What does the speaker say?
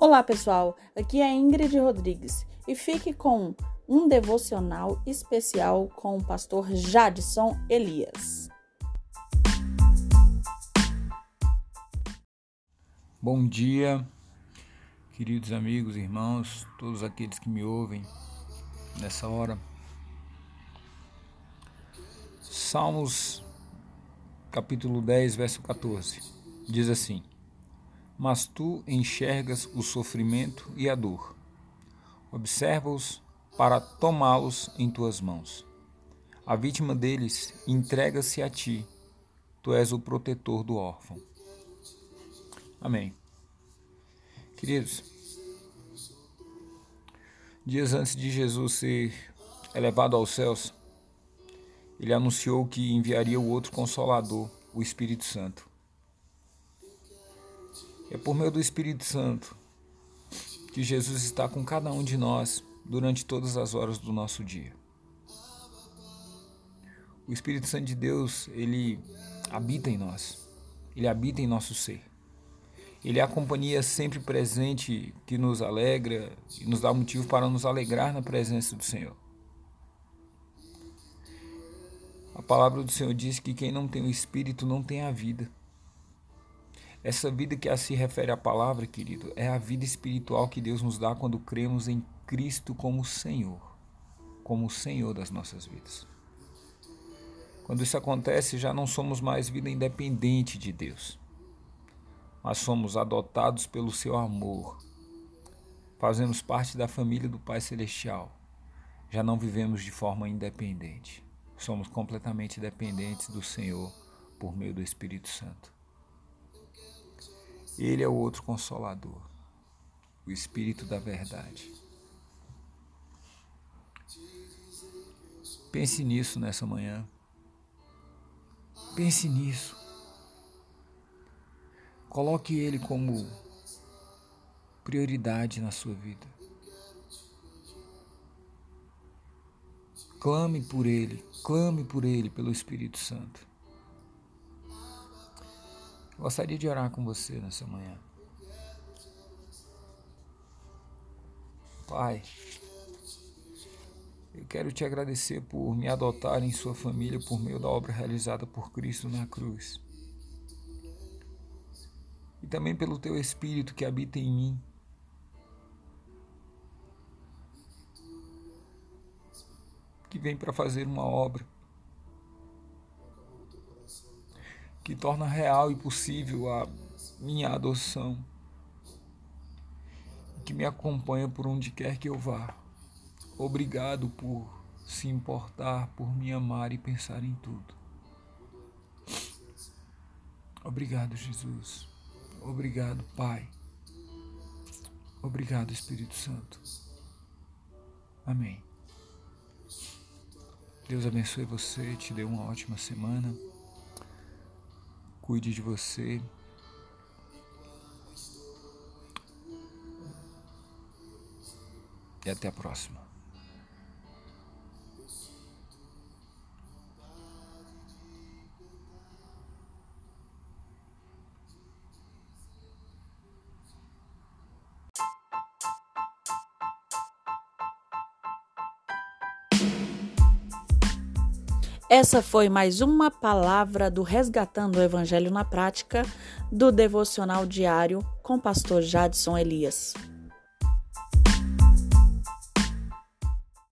Olá, pessoal. Aqui é Ingrid Rodrigues e fique com um devocional especial com o pastor Jadson Elias. Bom dia, queridos amigos, irmãos, todos aqueles que me ouvem nessa hora. Salmos capítulo 10, verso 14. Diz assim: mas tu enxergas o sofrimento e a dor. Observa-os para tomá-los em tuas mãos. A vítima deles entrega-se a ti. Tu és o protetor do órfão. Amém. Queridos, dias antes de Jesus ser elevado aos céus, ele anunciou que enviaria o outro consolador, o Espírito Santo. É por meio do Espírito Santo que Jesus está com cada um de nós durante todas as horas do nosso dia. O Espírito Santo de Deus, ele habita em nós. Ele habita em nosso ser. Ele é a companhia sempre presente que nos alegra e nos dá motivo para nos alegrar na presença do Senhor. A palavra do Senhor diz que quem não tem o Espírito não tem a vida. Essa vida que a se refere à palavra, querido, é a vida espiritual que Deus nos dá quando cremos em Cristo como Senhor, como o Senhor das nossas vidas. Quando isso acontece, já não somos mais vida independente de Deus, mas somos adotados pelo seu amor. Fazemos parte da família do Pai Celestial. Já não vivemos de forma independente. Somos completamente dependentes do Senhor por meio do Espírito Santo. Ele é o outro consolador, o Espírito da Verdade. Pense nisso nessa manhã. Pense nisso. Coloque Ele como prioridade na sua vida. Clame por Ele, clame por Ele, pelo Espírito Santo. Gostaria de orar com você nessa manhã. Pai, eu quero te agradecer por me adotar em sua família por meio da obra realizada por Cristo na cruz. E também pelo teu Espírito que habita em mim. Que vem para fazer uma obra que torna real e possível a minha adoção, que me acompanha por onde quer que eu vá. Obrigado por se importar, por me amar e pensar em tudo. Obrigado, Jesus. Obrigado, Pai. Obrigado, Espírito Santo. Amém. Deus abençoe você, te dê uma ótima semana cuide de você. E até a próxima. Essa foi mais uma palavra do Resgatando o Evangelho na Prática do devocional diário com pastor Jadson Elias.